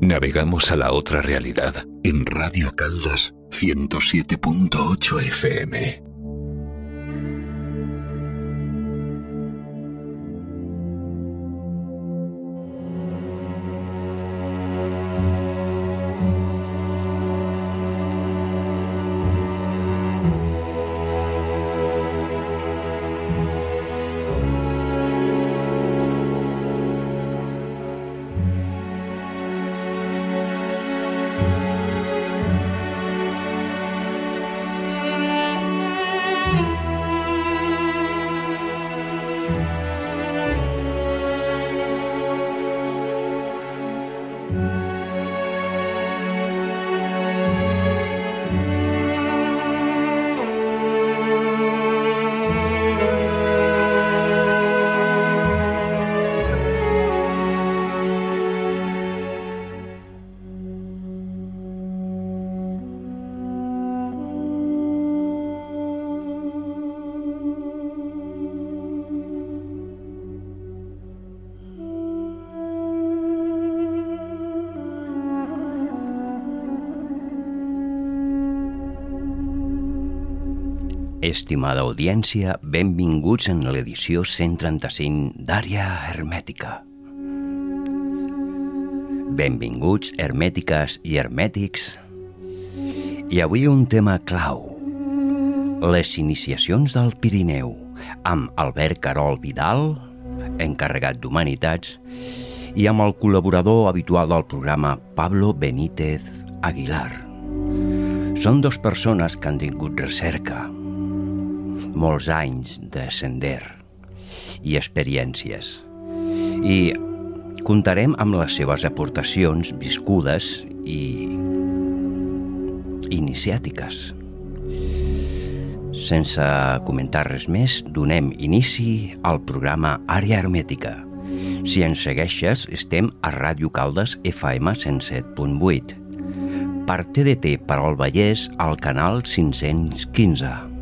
Navegamos a la otra realidad en Radio Caldas 107.8 FM. Estimada audiència, benvinguts en l'edició 135 d'Àrea Hermètica. Benvinguts, hermètiques i hermètics. I avui un tema clau, les iniciacions del Pirineu, amb Albert Carol Vidal, encarregat d'Humanitats, i amb el col·laborador habitual del programa, Pablo Benítez Aguilar. Són dos persones que han tingut recerca, molts anys de sender i experiències. I comptarem amb les seves aportacions viscudes i iniciàtiques. Sense comentar res més, donem inici al programa Àrea Hermètica. Si ens segueixes, estem a Ràdio Caldes FM 107.8. Per TDT per al Vallès al canal 515.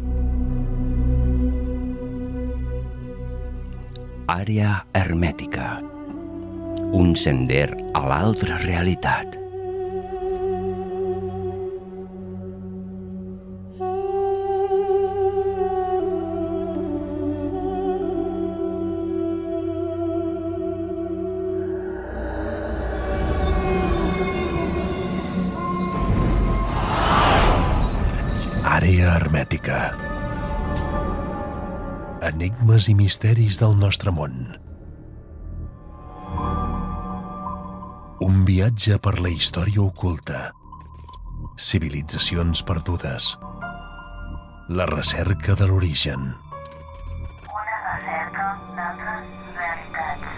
Àrea hermètica. Un sender a l'altra realitat. Enigmes i misteris del nostre món. Un viatge per la història oculta. Civilitzacions perdudes. La recerca de l'origen. Una recerca d'altres realitats.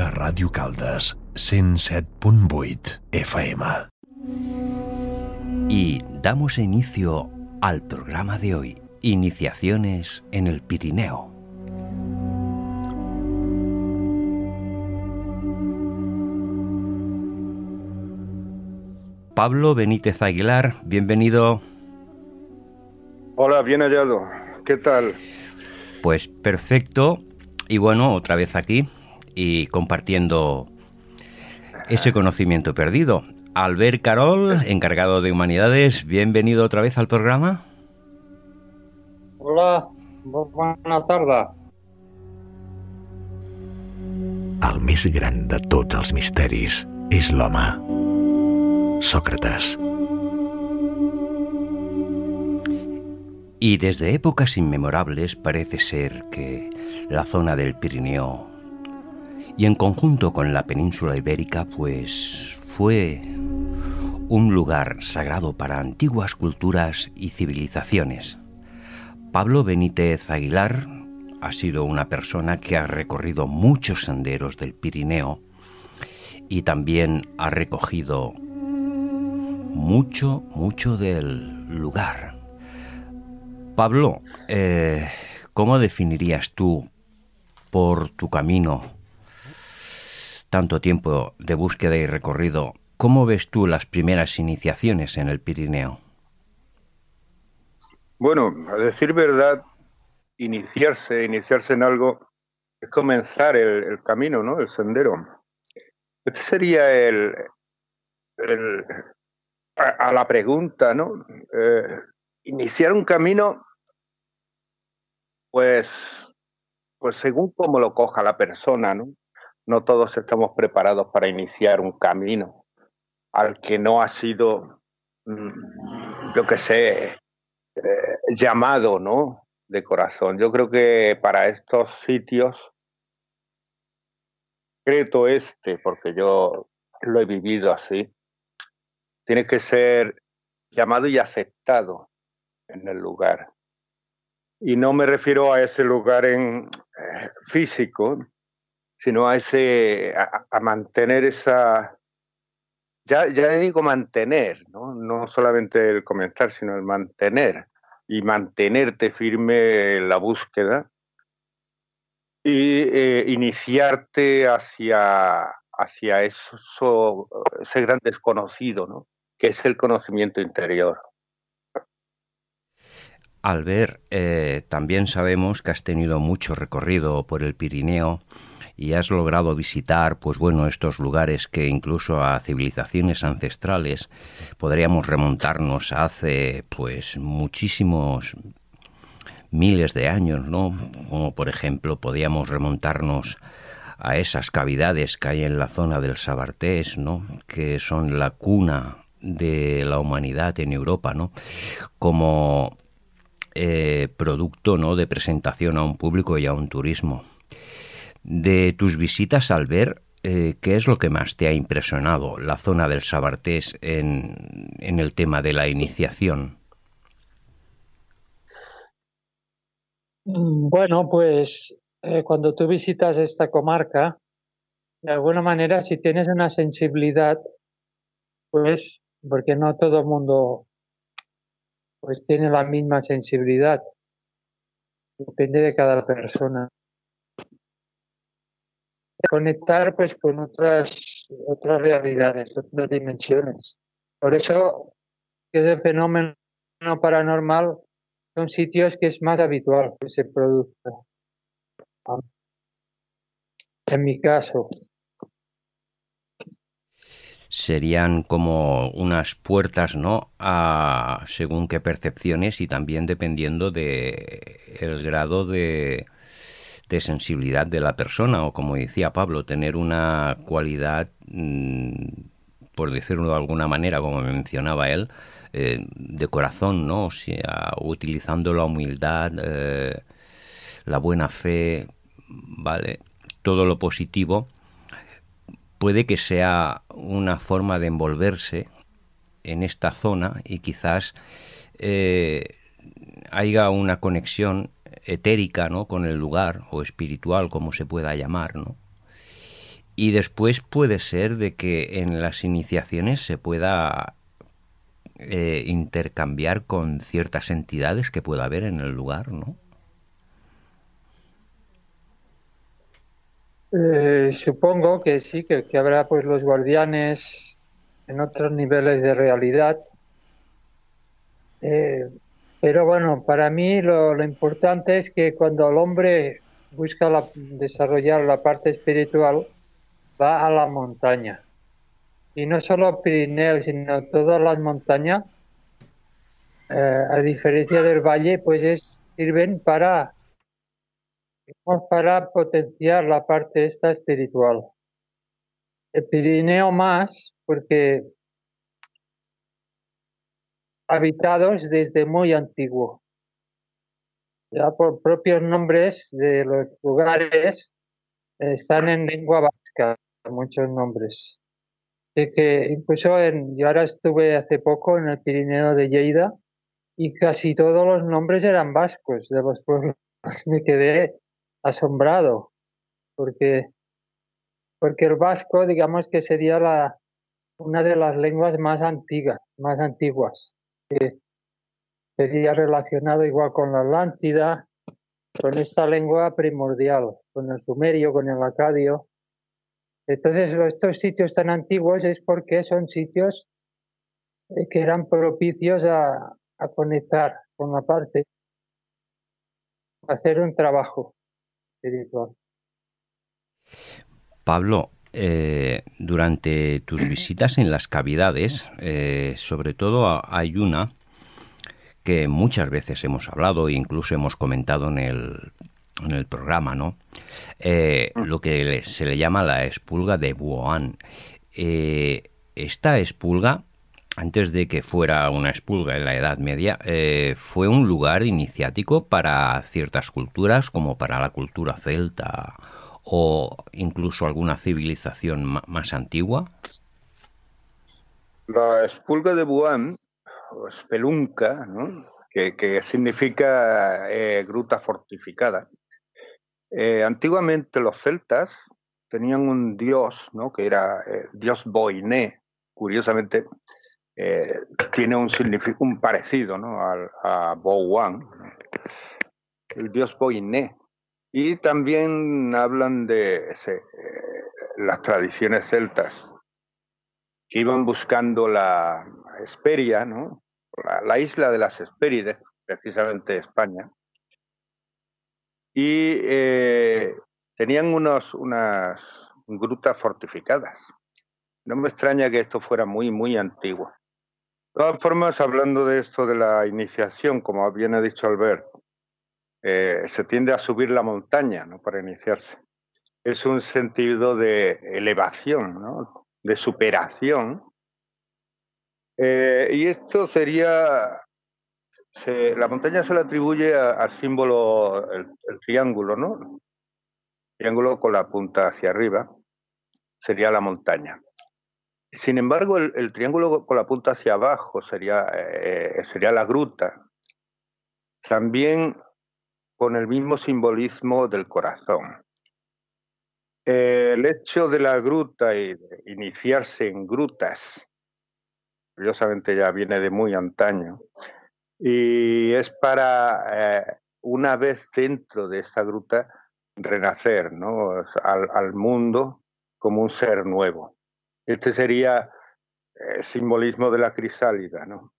A Ràdio Caldes, 107.8 FM. Y damos inicio al programa de hoy, Iniciaciones en el Pirineo. Pablo Benítez Aguilar, bienvenido. Hola, bien hallado. ¿Qué tal? Pues perfecto. Y bueno, otra vez aquí y compartiendo ese conocimiento perdido. Albert Carol, encargado de Humanidades, bienvenido otra vez al programa. Hola, bona tarda. El més gran de tots els misteris és l'home. Sócrates. Y desde épocas inmemorables parece ser que la zona del Pirineo y en conjunto con la península ibérica pues fue un lugar sagrado para antiguas culturas y civilizaciones. Pablo Benítez Aguilar ha sido una persona que ha recorrido muchos senderos del Pirineo y también ha recogido mucho, mucho del lugar. Pablo, eh, ¿cómo definirías tú por tu camino tanto tiempo de búsqueda y recorrido? ¿Cómo ves tú las primeras iniciaciones en el Pirineo? Bueno, a decir verdad, iniciarse, iniciarse en algo es comenzar el, camino, ¿no? El sendero. Este sería el, el a, la pregunta, ¿no? Eh, iniciar un camino, pues, pues según cómo lo coja la persona, ¿no? No todos estamos preparados para iniciar un camino al que no ha sido, mm, yo qué sé, eh, llamado, ¿no? De corazón. Yo creo que para estos sitios, concreto este, porque yo lo he vivido así, tiene que ser llamado y aceptado en el lugar. Y no me refiero a ese lugar en eh, físico, sino a ese a, a mantener esa ya, ya digo mantener, ¿no? no solamente el comenzar, sino el mantener y mantenerte firme en la búsqueda y eh, iniciarte hacia, hacia eso, ese gran desconocido, ¿no? que es el conocimiento interior. Albert, eh, también sabemos que has tenido mucho recorrido por el Pirineo y has logrado visitar, pues bueno, estos lugares que incluso a civilizaciones ancestrales podríamos remontarnos hace, pues, muchísimos miles de años, ¿no? Como por ejemplo podíamos remontarnos a esas cavidades que hay en la zona del Sabartés, ¿no? Que son la cuna de la humanidad en Europa, ¿no? Como eh, producto, ¿no? De presentación a un público y a un turismo. De tus visitas al ver, eh, ¿qué es lo que más te ha impresionado la zona del Sabartés en, en el tema de la iniciación? Mm, Bueno, pues eh, cuando tú visitas esta comarca, de alguna manera, si tienes una sensibilidad, pues, porque no todo el mundo pues tiene la misma sensibilidad, depende de cada persona. Conectar pues con otras otras realidades, otras dimensiones. Por eso ese fenómeno paranormal son sitios que es más habitual que se produzca. En mi caso, serían como unas puertas, ¿no? A según qué percepciones y también dependiendo de el grado de, de sensibilidad de la persona o como decía Pablo, tener una cualidad, mm, por decirlo de alguna manera, como mencionaba él, eh, de corazón, ¿no? O sea, utilizando la humildad, eh, la buena fe, ¿vale? Todo lo positivo puede que sea una forma de envolverse en esta zona y quizás eh, haya una conexión etérica ¿no? con el lugar o espiritual como se pueda llamar ¿no? y después puede ser de que en las iniciaciones se pueda eh, intercambiar con ciertas entidades que pueda haber en el lugar ¿no? Eh, supongo que sí, que, habrá pues los guardianes en otros niveles de realidad. Eh, pero bueno, para mí lo, lo importante es que cuando el hombre busca la- desarrollar la parte espiritual, va a la montaña. Y no solo Pirineos, sino todas las montañas, eh, a diferencia del valle, pues es, sirven para para potenciar la parte esta espiritual. El Pirineo más, porque habitados desde muy antiguo. Ya por propios nombres de los lugares eh, están en lengua vasca, muchos nombres. Así que incluso en, yo ahora estuve hace poco en el Pirineo de Lleida y casi todos los nombres eran vascos de los pueblos. Me quedé asombrado porque porque el vasco digamos que sería la una de las lenguas más antiguas más antiguas que sería relacionado igual con la Atlántida con esta lengua primordial con el sumerio con el acadio entonces estos sitios tan antiguos es porque son sitios eh, que eran propicios a, conectar con la parte hacer un trabajo espiritual. Pablo, eh, durante tus visitas en las cavidades, eh, sobre todo hay una que muchas veces hemos hablado e incluso hemos comentado en el, en el programa, ¿no? Eh, mm. lo que se le llama la espulga de Wuhan. esta espulga, antes de que fuera una espulga en la Edad Media, fue un lugar iniciático para ciertas culturas, como para la cultura celta o incluso alguna civilización más antigua? La espulga de Wuhan, o espelunca, que, significa eh, gruta fortificada. Eh, antiguamente los celtas tenían un dios, ¿no? que era el eh, dios Boiné, curiosamente tiene un, un parecido ¿no? a, a el dios Boiné, y también hablan de eh, las tradiciones celtas, que iban buscando la Hesperia, la, isla de las Hespérides, precisamente España, y eh, tenían unos, unas grutas fortificadas. No me extraña que esto fuera muy, muy antiguo. De todas formas, hablando de esto de la iniciación, como bien ha dicho Albert, eh, se tiende a subir la montaña ¿no? para iniciarse. Es un sentido de elevación, de superación. Eh, y esto sería, la montaña se le atribuye al símbolo, el, triángulo, ¿no? triángulo con la punta hacia arriba, sería la montaña. Sin embargo, el, triángulo con la punta hacia abajo sería, eh, sería la gruta. También con el mismo simbolismo del corazón. El hecho de la gruta y de iniciarse en grutas, curiosamente ya viene de muy antaño, y es para, eh, una vez dentro de esta gruta, renacer ¿no? al, mundo como un ser nuevo. Este sería el simbolismo de la crisálida, ¿no?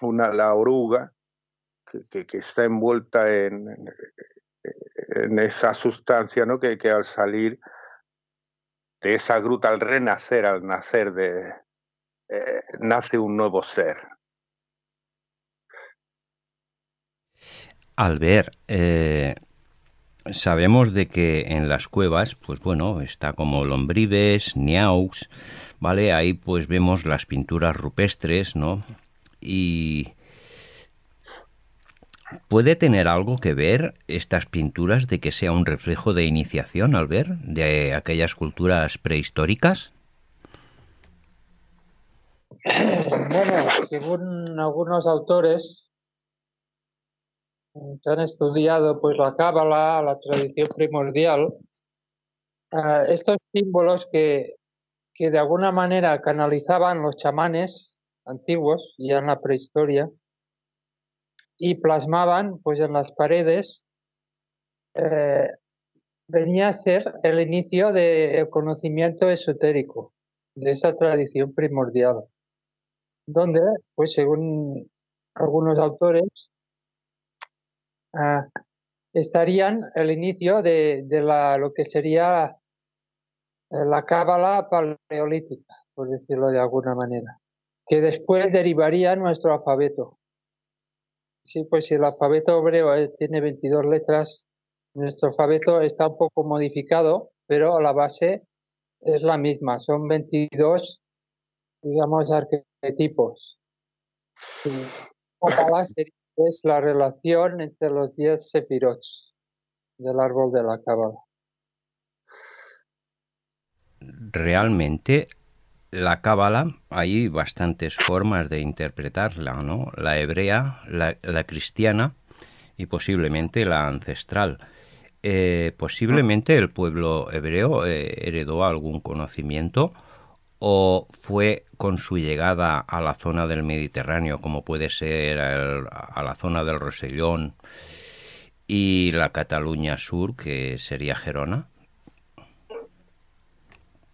Una, la oruga que, está envuelta en, en, esa sustancia, ¿no? Que, al salir de esa gruta, al renacer, al nacer de, eh, nace un nuevo ser. Al ver, eh, sabemos de que en las cuevas, pues bueno, está como lombrives, niaux, ¿vale? Ahí pues vemos las pinturas rupestres, ¿no? Y ¿Puede tener algo que ver estas pinturas de que sea un reflejo de iniciación al ver de aquellas culturas prehistóricas? Bueno, según algunos autores que han estudiado pues la cábala, la tradición primordial, eh, estos símbolos que, que de alguna manera canalizaban los chamanes antiguos ya en la prehistoria, y plasmaban pues en las paredes eh, venía a ser el inicio del conocimiento esotérico de esa tradición primordial donde pues según algunos autores ah, estarían el inicio de, la lo que sería eh, la cábala paleolítica por decirlo de alguna manera que después derivaría nuestro alfabeto Sí, pues si el alfabeto hebreo eh, tiene 22 letras, nuestro alfabeto está un poco modificado, pero la base es la misma. Son 22, digamos, arquetipos. es la relación entre los 10 sefirots del árbol de la cábala. Realmente la cábala, hay bastantes formas de interpretarla, ¿no? La hebrea, la, cristiana y posiblemente la ancestral. Eh, posiblemente el pueblo hebreo eh, heredó algún conocimiento o fue con su llegada a la zona del Mediterráneo, como puede ser a la zona del Rosellón y la Cataluña Sur, que sería Gerona.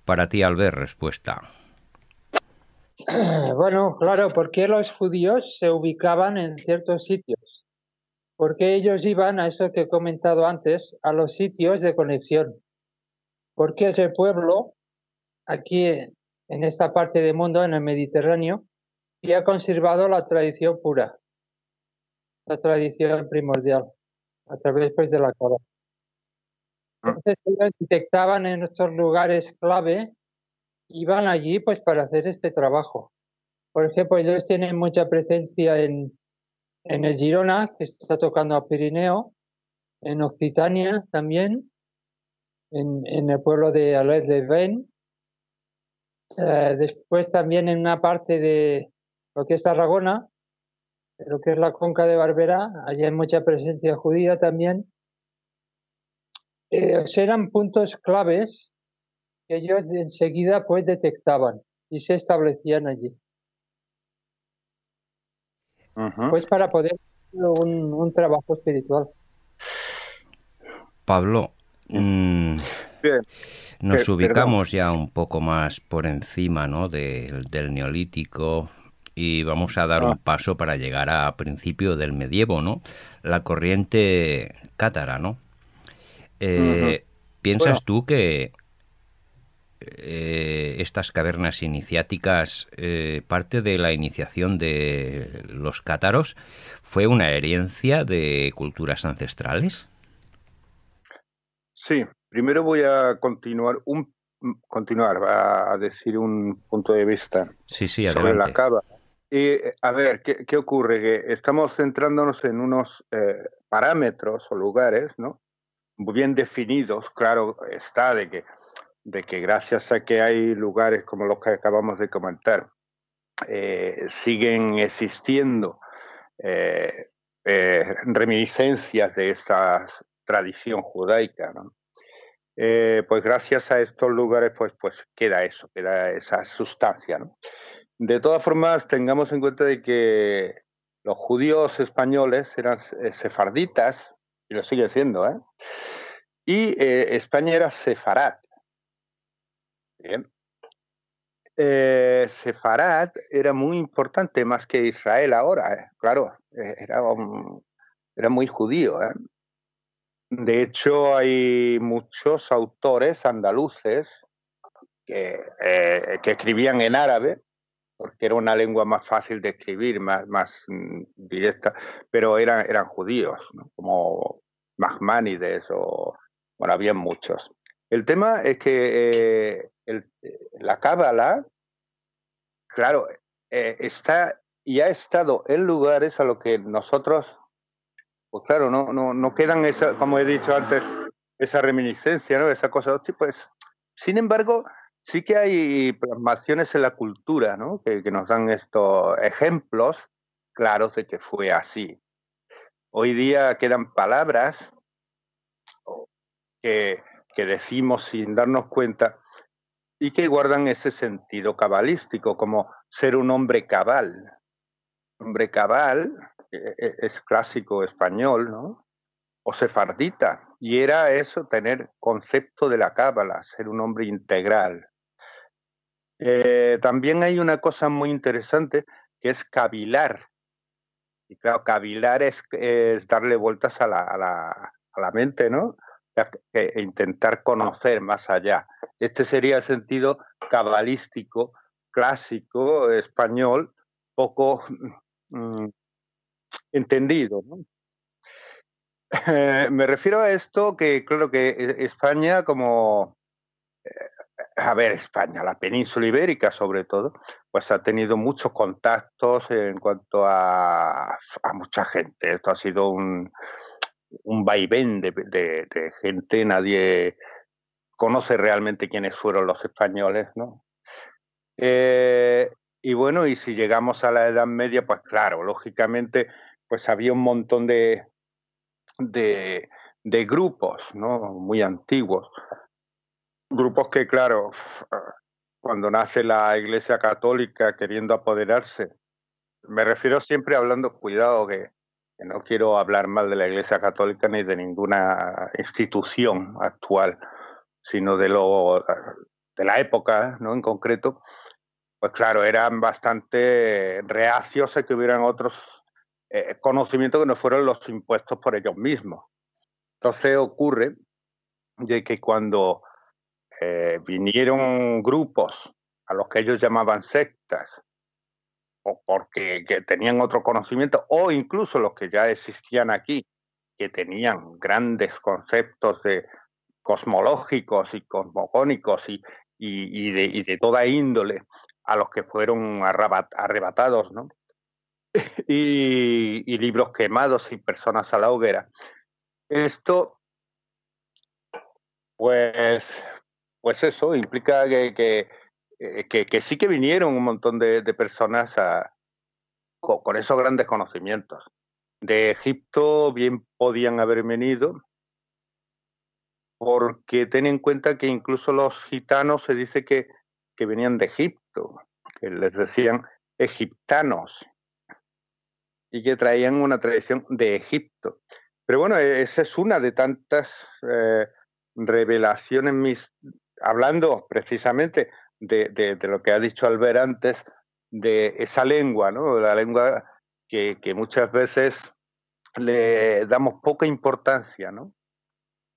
Para ti, Albert, respuesta. Bueno, claro, porque los judíos se ubicaban en ciertos sitios? Porque ellos iban a eso que he comentado antes, a los sitios de conexión. porque ese pueblo, aquí en esta parte del mundo, en el Mediterráneo, y ha conservado la tradición pura, la tradición primordial, a través pues, de la cara. Mm. Entonces ellos detectaban en estos lugares clave, iban allí pues para hacer este trabajo. Por ejemplo, ellos tienen mucha presencia en, en el Girona, que está tocando a Pirineo, en Occitania también, en, en el pueblo de Alès de Ven. Eh, después también en una parte de lo que es Tarragona, lo que es la conca de Barberá, allí hay mucha presencia judía también. Eh, eran puntos claves que ellos enseguida pues detectaban y se establecían allí, pues para poder hacer un, un trabajo espiritual. Pablo, mm, Bien. nos Per- ubicamos ya un poco más por encima ¿no? del, del neolítico y vamos a dar Ah. un paso para llegar a principio del medievo, ¿no? La corriente cátara, ¿no? Eh, ¿Piensas Bueno. tú que eh, estas cavernas iniciáticas, eh, parte de la iniciación de los cátaros, fue una herencia de culturas ancestrales? Sí, primero voy a continuar un continuar a a decir un punto de vista Sí, sí, sobre la cava. Y a ver, ¿qué, qué ocurre? Que estamos centrándonos en unos eh, parámetros o lugares, ¿no? Bien definidos, claro está, de que, de que gracias a que hay lugares como los que acabamos de comentar, eh, siguen existiendo eh, eh, reminiscencias de esta tradición judaica, pues gracias a estos lugares pues, pues queda eso, queda esa sustancia. De todas formas, tengamos en cuenta de que los judíos españoles eran sefarditas, y lo siguen siendo, ¿eh? Y España era sefarad. Bien. Eh, sefarad era muy importante más que Israel ahora, ¿eh? claro, eh, era, era muy judío. De hecho, hay muchos autores andaluces que, que escribían en árabe, porque era una lengua más fácil de escribir, más, más mm, directa, pero eran, eran judíos, como Mahmánides o, bueno, había muchos. El tema es que el- la cábala, claro, eh, está y ha estado en lugares a los que nosotros, pues claro, no, no, no quedan, esa, como he dicho antes, esa reminiscencia, ¿no? esa cosa, pues, sin embargo, sí que hay plasmaciones en la cultura, ¿no? Que, que nos dan estos ejemplos claros de que fue así. Hoy día quedan palabras que, que decimos sin darnos cuenta y que guardan ese sentido cabalístico, como ser un hombre cabal. Hombre cabal eh, eh, es clásico español, ¿no? O sefardita. Y era eso, tener concepto de la cábala, ser un hombre integral. Eh, también hay una cosa muy interesante que es cavilar. Y claro, cavilar es, es darle vueltas a la, a la, a la mente, ¿no? E intentar conocer más allá. Este sería el sentido cabalístico, clásico, español, poco mm, entendido. Eh, me refiero a esto que, claro, que eh, España, como, eh, a ver, España, la península ibérica sobre todo, pues ha tenido muchos contactos en cuanto a mucha gente. Esto ha sido un, un vaivén de, de- gente, nadie conoce realmente quiénes fueron los españoles, ¿no? Eh, y bueno, y si llegamos a la Edad Media, pues claro, lógicamente, pues había un montón de, de, de grupos, ¿no? Muy antiguos. Grupos que, claro, cuando nace la Iglesia Católica queriendo apoderarse, me refiero siempre hablando, cuidado, que no quiero hablar mal de la Iglesia Católica ni de ninguna institución actual, sino de lo de la época, ¿no? En concreto, pues claro, eran bastante reacios a que hubieran otros eh, conocimientos que no fueran los impuestos por ellos mismos. Entonces ocurre de que cuando eh, vinieron grupos a los que ellos llamaban sectas, o porque que tenían otro conocimiento, o incluso los que ya existían aquí, que tenían grandes conceptos de cosmológicos y cosmogónicos y, y, de, y de, toda índole, a los que fueron arrebatados, ¿no? y, y libros quemados y personas a la hoguera. Esto, pues, pues eso implica que, que, eh, que, sí que vinieron un montón de, personas con, esos grandes conocimientos. De Egipto bien podían haber venido, porque ten en cuenta que incluso los gitanos se dice que, que venían de Egipto, que les decían egiptanos y que traían una tradición de Egipto. Pero bueno, e-, esa es una de tantas eh, revelaciones, mis, hablando precisamente de, de, lo que ha dicho Albert antes, de esa lengua, ¿no? La lengua que, que muchas veces le damos poca importancia, ¿no?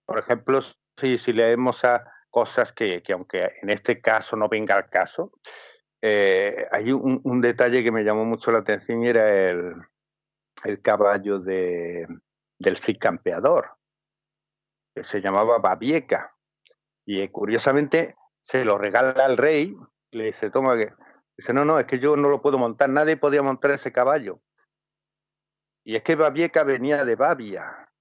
Por ejemplo, si, si leemos a cosas que, que, aunque en este caso no venga al caso, eh, hay un, un, detalle que me llamó mucho la atención y era el, el caballo de, del Cid Campeador, que se llamaba Babieca. Y eh, curiosamente se lo regala al rey, le dice, toma que. Dice, no, no, es que yo no lo puedo montar, nadie podía montar ese caballo. Y es que Babieca venía de Babia.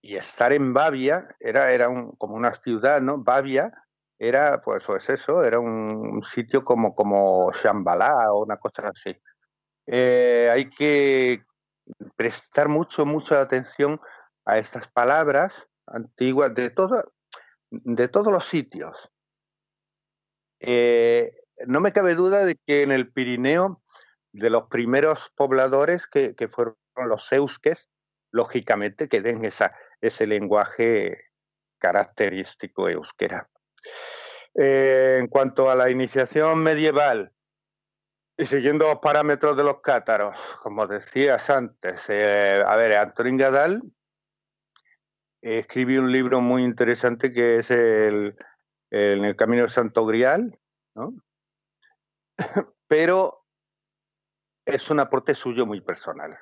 Y estar en Babia era, era un, como una ciudad, ¿no? Babia era, pues, pues eso, era un sitio como, como o una cosa así. Eh, hay que prestar mucho, mucha atención a estas palabras antiguas de, todo, de todos los sitios. Eh, no me cabe duda de que en el Pirineo, de los primeros pobladores que, fueron los eusques, lógicamente que den esa, ese lenguaje característico euskera. Eh, en cuanto a la iniciación medieval, y siguiendo los parámetros de los cátaros, como decías antes, eh, a ver, Antonín Gadal escribió un libro muy interesante que es el, el, En el Camino del Santo Grial, ¿no? pero es un aporte suyo muy personal.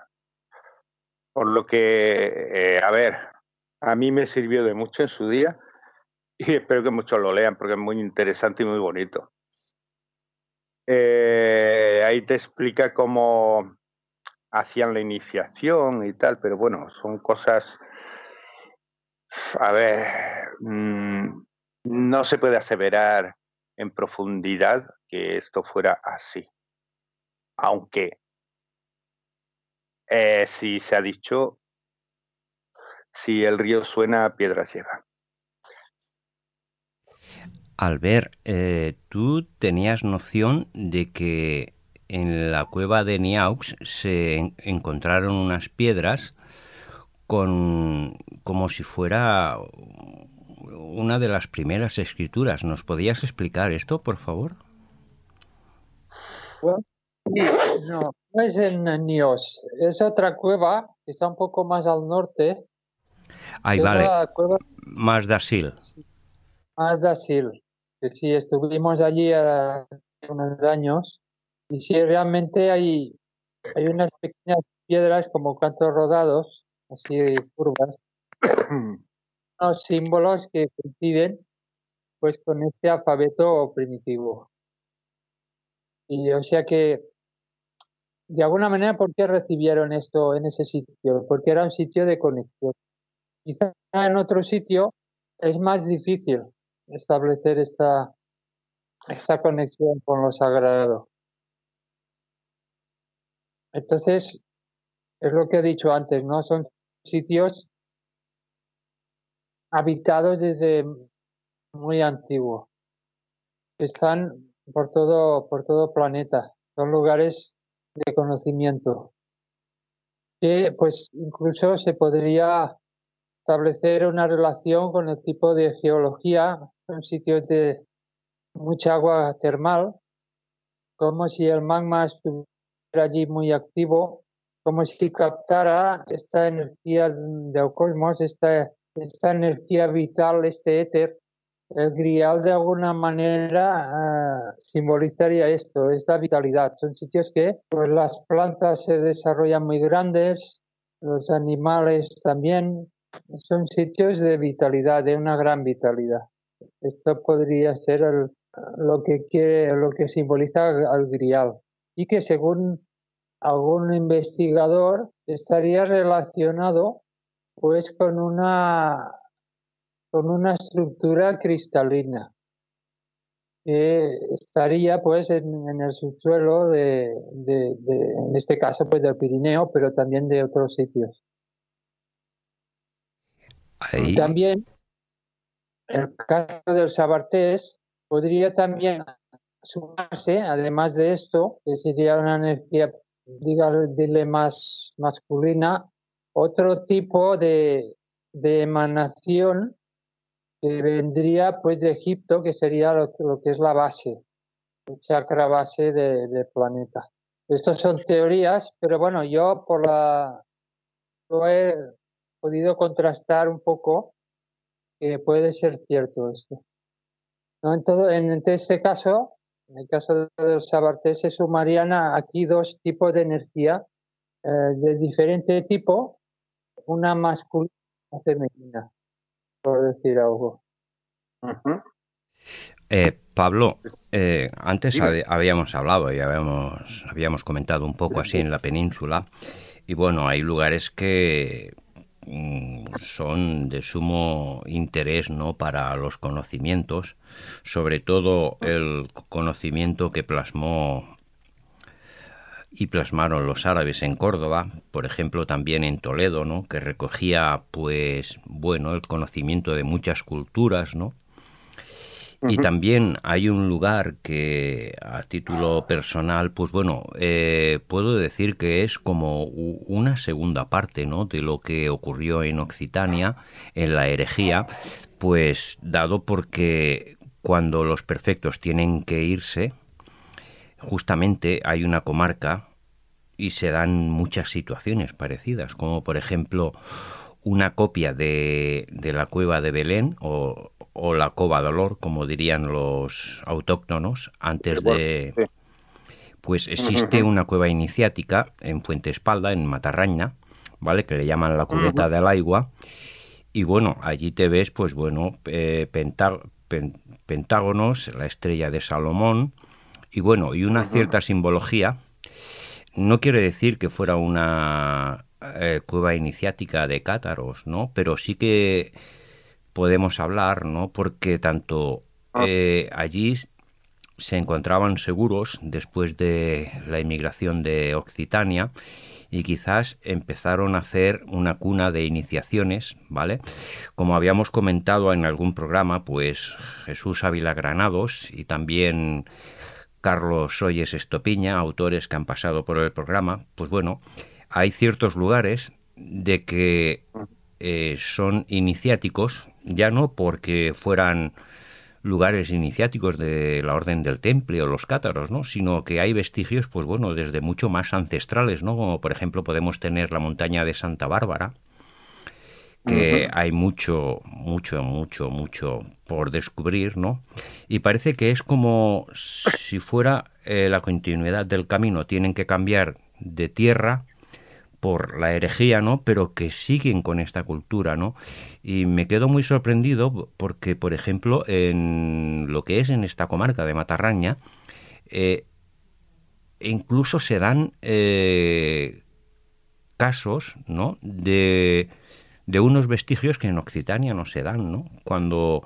Por lo que, eh, a ver, a mí me sirvió de mucho en su día y espero que muchos lo lean porque es muy interesante y muy bonito. Eh, ahí te explica cómo hacían la iniciación y tal, pero bueno, son cosas, a ver, mmm, no se puede aseverar en profundidad que esto fuera así. Aunque eh, si se ha dicho, si el río suena, piedras lleva. Albert, eh, ¿tú tenías noción de que en la cueva de Niaux se en encontraron unas piedras con como si fuera una de las primeras escrituras? ¿Nos podías explicar esto, por favor? Bueno, no, no es en Nios, es otra cueva que está un poco más al norte. Ahí vale, cueva... más de Asil. Más de Asil que sí estuvimos allí hace unos años y sí realmente hay, hay unas pequeñas piedras como cantos rodados, así curvas, unos símbolos que coinciden pues con este alfabeto primitivo. Y o sea que, de alguna manera, ¿por qué recibieron esto en ese sitio? Porque era un sitio de conexión. Quizá en otro sitio es más difícil, establecer esta, esta conexión con lo sagrado. Entonces, es lo que he dicho antes, ¿no? Son sitios habitados desde muy antiguo. Están por todo, por todo planeta. Son lugares de conocimiento. Que pues incluso se podría establecer una relación con el tipo de geología en sitios de mucha agua termal, como si el magma estuviera allí muy activo, como si captara esta energía del cosmos, esta, esta energía vital, este éter, el grial de alguna manera eh, simbolizaría esto, es la vitalidad. Son sitios que pues, las plantas se desarrollan muy grandes, los animales también, son sitios de vitalidad, de una gran vitalidad. Esto podría ser el, lo que quiere, lo que simboliza al grial y que según algún investigador estaría relacionado pues con una con una estructura cristalina que estaría pues en, el subsuelo de, de, en este caso pues del Pirineo pero también de otros sitios. También el caso del Sabartés podría también sumarse, además de esto, que sería una energía, dígale más masculina, otro tipo de, emanación que vendría pues de Egipto, que sería lo, que es la base, el chakra base del planeta. Estas son teorías, pero bueno, yo por la lo he podido contrastar un poco que puede ser cierto esto. ¿No? En, todo, en este caso, en el caso del Sabarté, se sumarían aquí dos tipos de energía eh, de diferente tipo, una masculina y una femenina, por decir algo. Eh, Pablo, eh, antes habíamos hablado y habíamos, habíamos comentado un poco así en la península, y bueno, hay lugares que son de sumo interés ¿no? para los conocimientos, sobre todo el conocimiento que plasmó y plasmaron los árabes en Córdoba, por ejemplo también en Toledo, ¿no? que recogía pues bueno el conocimiento de muchas culturas, ¿no? Y también hay un lugar que a título personal, pues bueno, eh, puedo decir que es como una segunda parte ¿no? de lo que ocurrió en Occitania, en la herejía, pues dado porque cuando los perfectos tienen que irse, justamente hay una comarca y se dan muchas situaciones parecidas, como por ejemplo una copia de, de la cueva de Belén o o la cova dolor, como dirían los autóctonos, antes de... Pues existe una cueva iniciática en Fuente Espalda, en Matarraña, ¿vale? Que le llaman la cubeta del agua. Y bueno, allí te ves, pues bueno, eh, pentágonos, la estrella de Salomón, y bueno, y una cierta simbología. No quiere decir que fuera una eh, cueva iniciática de cátaros, ¿no? Pero sí que podemos hablar, ¿no? Porque tanto ah. eh, allí se encontraban seguros después de la inmigración de Occitania y quizás empezaron a hacer una cuna de iniciaciones, ¿vale? Como habíamos comentado en algún programa, pues Jesús Ávila Granados y también Carlos Soyes Estopiña, autores que han pasado por el programa, pues bueno, hay ciertos lugares de que eh, son iniciáticos, ya no porque fueran lugares iniciáticos de la Orden del Temple o los cátaros, ¿no? sino que hay vestigios, pues bueno, desde mucho más ancestrales, ¿no? Como por ejemplo podemos tener la montaña de Santa Bárbara, que hay mucho, mucho, mucho, mucho por descubrir, ¿no? Y parece que es como si fuera eh, la continuidad del camino. Tienen que cambiar de tierra por la herejía, ¿no? Pero que siguen con esta cultura, ¿no? Y me quedo muy sorprendido porque, por ejemplo, en lo que es en esta comarca de Matarraña, eh, incluso se dan eh, casos, ¿no? De, de unos vestigios que en Occitania no se dan, ¿no? Cuando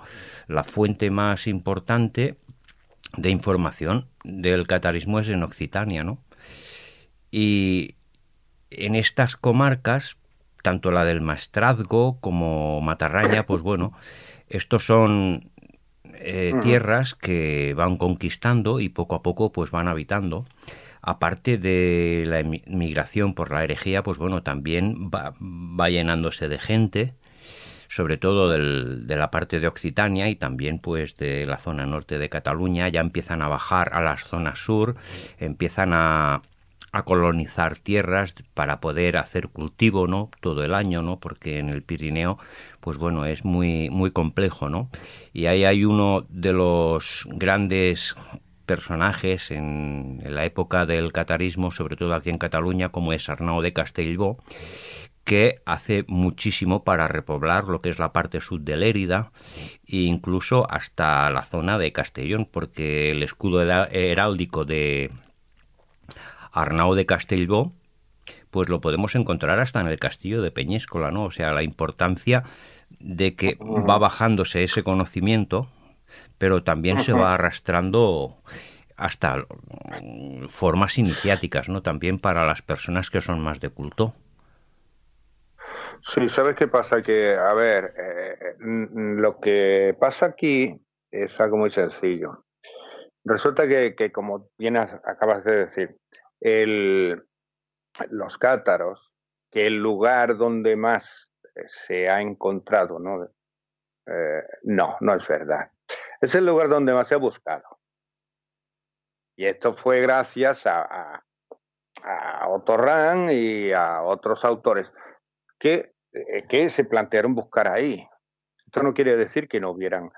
la fuente más importante de información del catarismo es en Occitania, ¿no? Y en estas comarcas, tanto la del Maestrazgo como Matarraña, pues bueno, estos son eh, tierras que van conquistando y poco a poco pues van habitando. Aparte de la migración por la herejía, pues bueno, también va, llenándose de gente, sobre todo de la parte de Occitania y también pues de la zona norte de Cataluña, ya empiezan a bajar a las zonas sur, empiezan a, a colonizar tierras para poder hacer cultivo, ¿no? Todo el año, ¿no? Porque en el Pirineo, pues bueno, es muy, muy complejo, ¿no? Y ahí hay uno de los grandes personajes en, la época del catarismo, sobre todo aquí en Cataluña, como es Arnau de Castellbó, que hace muchísimo para repoblar lo que es la parte sur de Lérida e incluso hasta la zona de Castellón, porque el escudo heráldico de, Arnau de Castellbó, pues lo podemos encontrar hasta en el castillo de Peñéscola, ¿no? O sea, la importancia de que va bajándose ese conocimiento, pero también se va arrastrando hasta formas iniciáticas, ¿no? También para las personas que son más de culto. Sí, ¿sabes qué pasa? Que, a ver, eh, lo que pasa aquí es algo muy sencillo. Resulta que, que como bien acabas de decir, el, los cátaros, que el lugar donde más eh, se ha encontrado, ¿no? Eh, no, no es verdad. Es el lugar donde más se ha buscado. Y esto fue gracias a, a, a Otorrán y a otros autores que, eh, que se plantearon buscar ahí. Esto no quiere decir que no hubieran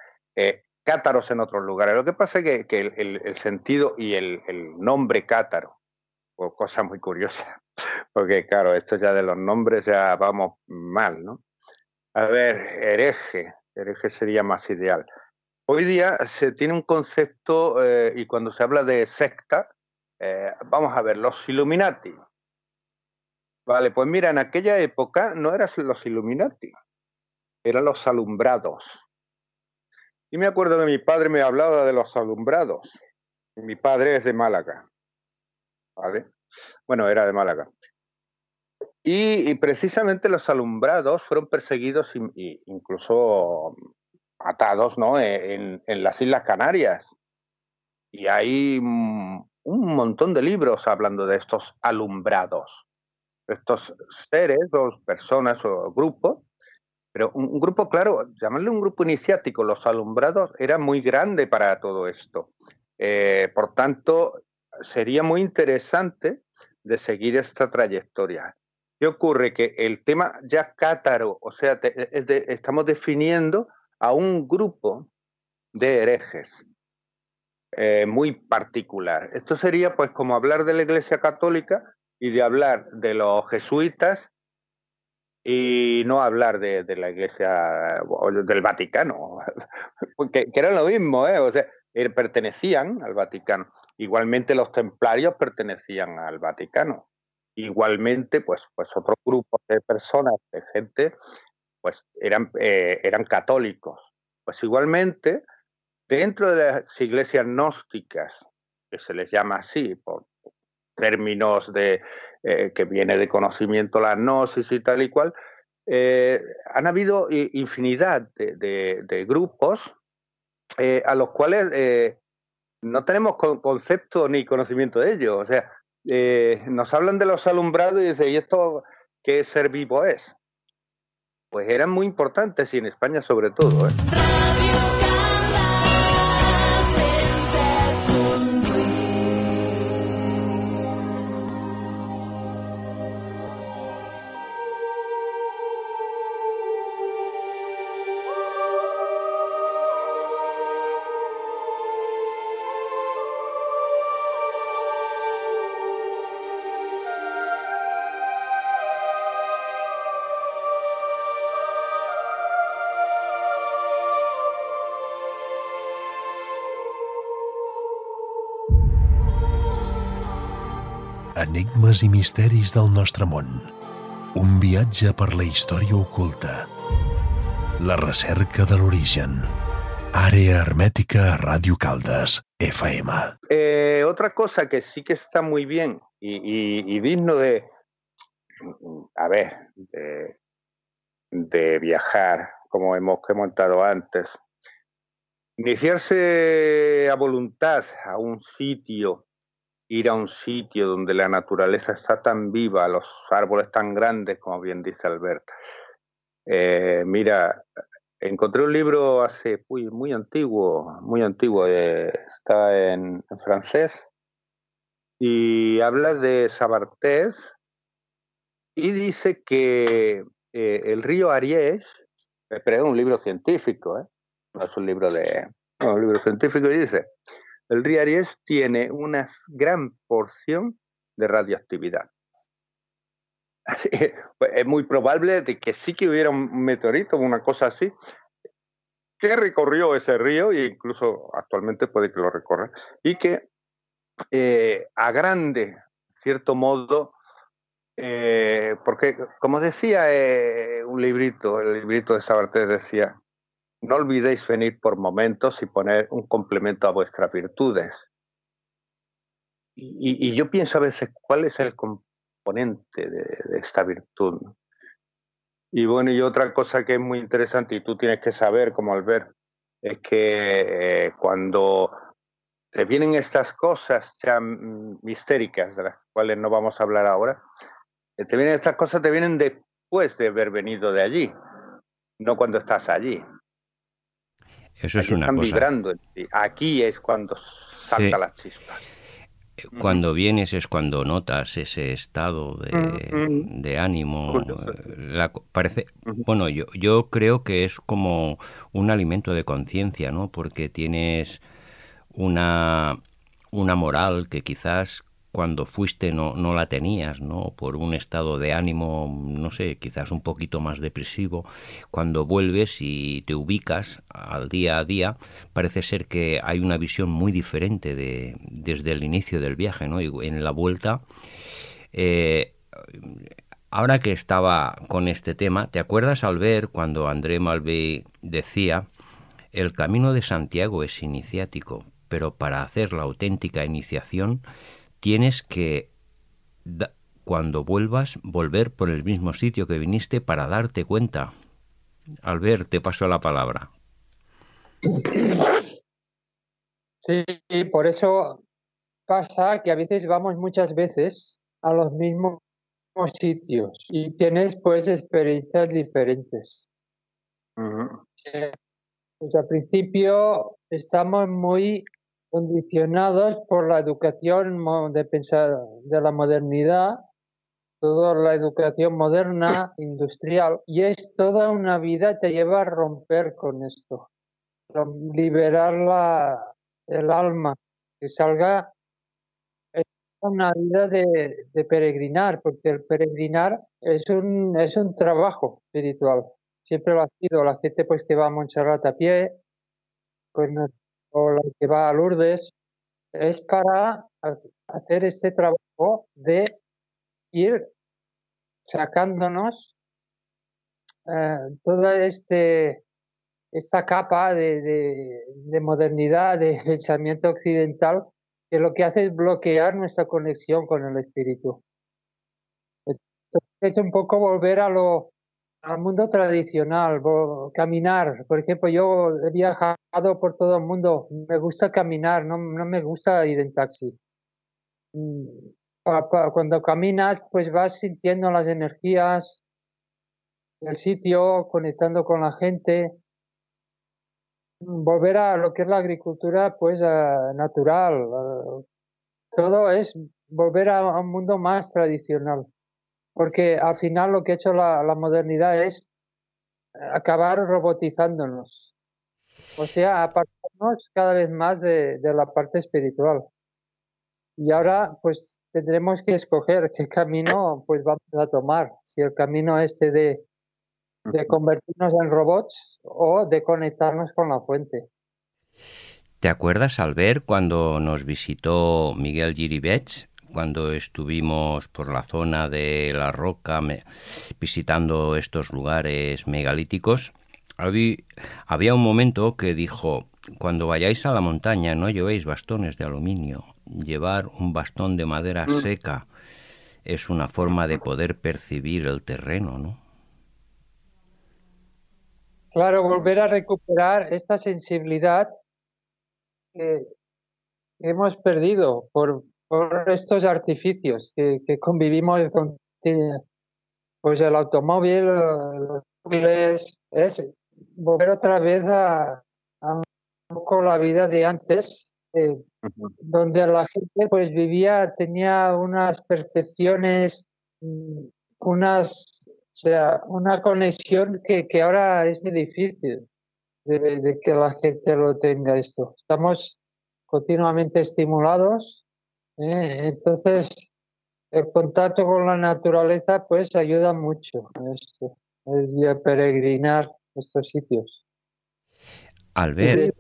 cátaros en otros lugares. Lo que pasa es que, que el, el, sentido y el, el nombre cátaro cosa muy curiosa, porque claro, esto ya de los nombres ya vamos mal, ¿no? A ver, hereje, hereje sería más ideal. Hoy día se tiene un concepto, eh, y cuando se habla de secta, eh, vamos a ver, los Illuminati. Vale, pues mira, en aquella época no eran los Illuminati, eran los alumbrados. Y me acuerdo que mi padre me hablaba de los alumbrados. Mi padre es de Málaga. Bueno, era de Málaga. Y, precisamente los alumbrados fueron perseguidos e incluso atados ¿no? E, en, las Islas Canarias. Y hay un montón de libros hablando de estos alumbrados, estos seres o personas o grupos, pero un, un grupo, claro, llamarle un grupo iniciático, los alumbrados, era muy grande para todo esto. Eh, por tanto, sería muy interesante de seguir esta trayectoria. ¿Qué ocurre? Que el tema ya cátaro, o sea, de, estamos definiendo a un grupo de herejes eh, muy particular. Esto sería pues como hablar de la Iglesia Católica y de hablar de los jesuitas y no hablar de, la Iglesia del Vaticano, que, que, era lo mismo, ¿eh? O sea, pertenecían al Vaticano. Igualmente los templarios pertenecían al Vaticano. Igualmente, pues, pues otro grupo de personas, de gente, pues eran, eh, eran católicos. Pues igualmente, dentro de las iglesias gnósticas, que se les llama así, por términos de eh, que viene de conocimiento la gnosis y tal y cual, eh, han habido infinidad de, de grupos eh, a los cuales eh, no tenemos con concepto ni conocimiento de ellos. O sea, eh, nos hablan de los alumbrados y dicen, ¿y esto qué ser vivo es? Pues eran muy importantes y en España sobre todo. ¿eh? Enigmes i misteris del nostre món. Un viatge per la història oculta. La recerca de l'origen. Àrea hermética Radio Caldas, FM. Eh, otra cosa que sí que está muy bien y, y, y digno de, a ver, de, de, viajar, como hemos comentado antes, iniciarse a voluntad a un sitio ir a un sitio donde la naturaleza está tan viva, los árboles tan grandes, como bien dice Albert. Eh, mira, encontré un libro hace muy, muy antiguo, muy antiguo, eh, está en, en, francés, y habla de Sabartés y dice que eh, el río Aries, pero es un libro científico, ¿eh? no es un libro de no, un libro científico y dice el río Aries tiene una gran porción de radioactividad. Pues, es muy probable de que sí que hubiera un meteorito o una cosa así que recorrió ese río e incluso actualmente puede que lo recorra y que eh, a grande, cierto modo, eh, porque como decía eh, un librito, el librito de Sabartés decía, no olvidéis venir por momentos y poner un complemento a vuestras virtudes. Y, yo pienso a veces cuál es el componente de, esta virtud. Y bueno, y otra cosa que es muy interesante y tú tienes que saber como al ver, es que eh, cuando te vienen estas cosas ya mistéricas, de las cuales no vamos a hablar ahora, eh, te vienen estas cosas, te vienen después de haber venido de allí, no cuando estás allí. Eso es una están cosa. vibrando en ti. Aquí es cuando salta Sí. la chispa. Cuando vienes es cuando notas ese estado de, Mm, de ánimo. Eh, la parece, bueno, yo, yo creo que es como un alimento de conciencia, ¿no? Porque tienes una, una moral que quizás cuando fuiste no, no la tenías, ¿no? Por un estado de ánimo, no sé, quizás un poquito más depresivo. Cuando vuelves y te ubicas al día a día, parece ser que hay una visión muy diferente de, desde el inicio del viaje, ¿no? Y en la vuelta, eh, ahora que estaba con este tema, ¿te acuerdas al ver cuando André Malvé decía, el camino de Santiago es iniciático, pero para hacer la auténtica iniciación tienes que, da- cuando vuelvas, volver por el mismo sitio que viniste para darte cuenta. Al ver, te paso la palabra. Sí, por eso pasa que a veces vamos muchas veces a los mismos sitios y tienes pues experiencias diferentes. Pues al principio estamos muy condicionados por la educación de pensar de la modernidad, toda la educación moderna, industrial, y es toda una vida te lleva a romper con esto, liberar la, el alma, que salga es una vida de, de peregrinar, porque el peregrinar es un, es un trabajo espiritual. Siempre lo ha sido. La gente pues que va a Montserrat a pie, pues o la que va a Lourdes, es para ha- hacer este trabajo de ir sacándonos eh, toda este, esta capa de, de- de modernidad, de pensamiento occidental, que lo que hace es bloquear nuestra conexión con el espíritu. Entonces, es un poco volver a lo, al mundo tradicional, caminar. Por ejemplo, yo he viajado por todo el mundo, me gusta caminar, no, no me gusta ir en taxi. Mm, Cuando caminas, pues vas sintiendo las energías del sitio, conectando con la gente. Mm, Volver a lo que es la agricultura, pues natural. todo es volver a un mundo más tradicional. Porque al final lo que ha hecho la, la modernidad es acabar robotizándonos. O sea, apartarnos cada vez más de, de la parte espiritual. Y ahora, pues, tendremos que escoger qué camino pues vamos a tomar. Si el camino este de, de convertirnos en robots o de conectarnos con la fuente. ¿Te acuerdas al ver cuando nos visitó Miguel Giribets, cuando estuvimos por la zona de la roca me- visitando estos lugares megalíticos? Habí- Había un momento que dijo, cuando vayáis a la montaña no llevéis bastones de aluminio, llevar un bastón de madera seca es una forma de poder percibir el terreno, ¿no? Claro, volver a recuperar esta sensibilidad que hemos perdido por, por estos artificios que, que convivimos con pues el automóvil, los móviles, es volver otra vez a, a un poco la vida de antes, eh, donde la gente pues vivía, tenía unas percepciones, mm, unas, o sea, una conexión que, que ahora es muy difícil de, de que la gente lo tenga esto. Estamos continuamente estimulados, ¿eh? entonces el contacto con la naturaleza pues ayuda mucho esto, el peregrinar estos sitios. Al ver,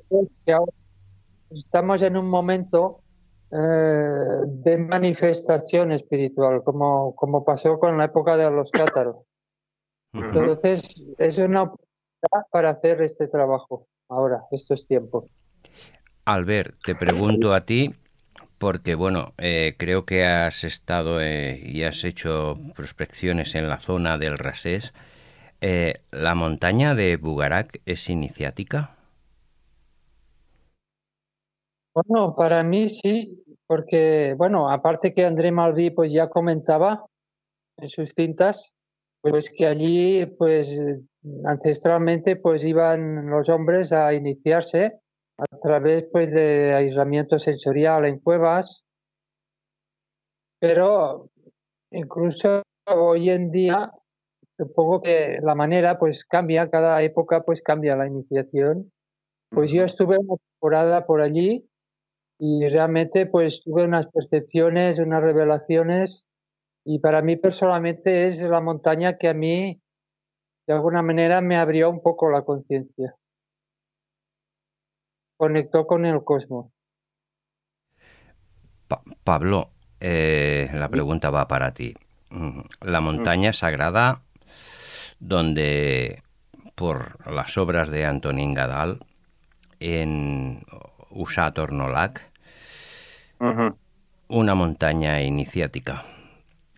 estamos en un momento eh, de manifestación espiritual, como, como pasó con la época de los cátaros. Entonces, es una oportunidad para hacer este trabajo ahora, estos tiempos. Albert, te pregunto a ti, porque bueno, eh, creo que has estado eh, y has hecho prospecciones en la zona del Rasés. Eh, ¿La montaña de Bugarak es iniciática? Bueno, para mí sí, porque, bueno, aparte que André Malví pues ya comentaba en sus cintas, pues que allí pues ancestralmente pues iban los hombres a iniciarse a través pues de aislamiento sensorial en cuevas, pero incluso hoy en día supongo que la manera pues cambia, cada época pues cambia la iniciación. Pues yo estuve una temporada por allí y realmente pues tuve unas percepciones, unas revelaciones y para mí personalmente es la montaña que a mí de alguna manera me abrió un poco la conciencia. Conectó con el cosmos. Pablo, eh, la pregunta va para ti. Mm, la montaña sagrada donde por las obras de Antonín Gadal en Usatornolac una montaña iniciática.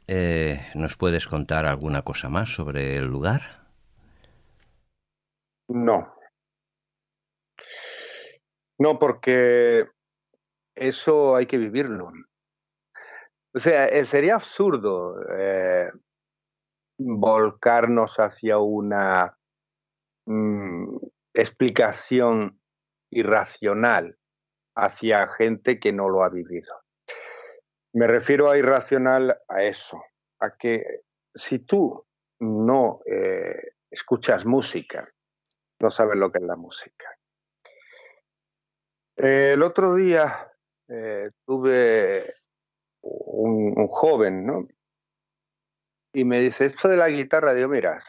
Eh, ¿Nos puedes contar alguna cosa más sobre el lugar? No. No, porque eso hay que vivirlo. O sea, eh, sería absurdo eh, volcarnos hacia una mm, explicación irracional hacia gente que no lo ha vivido. Me refiero a irracional a eso, a que si tú no eh, escuchas música, no sabes lo que es la música. El otro día eh, tuve un, joven, ¿no? Y me dice, esto de la guitarra, digo, mira,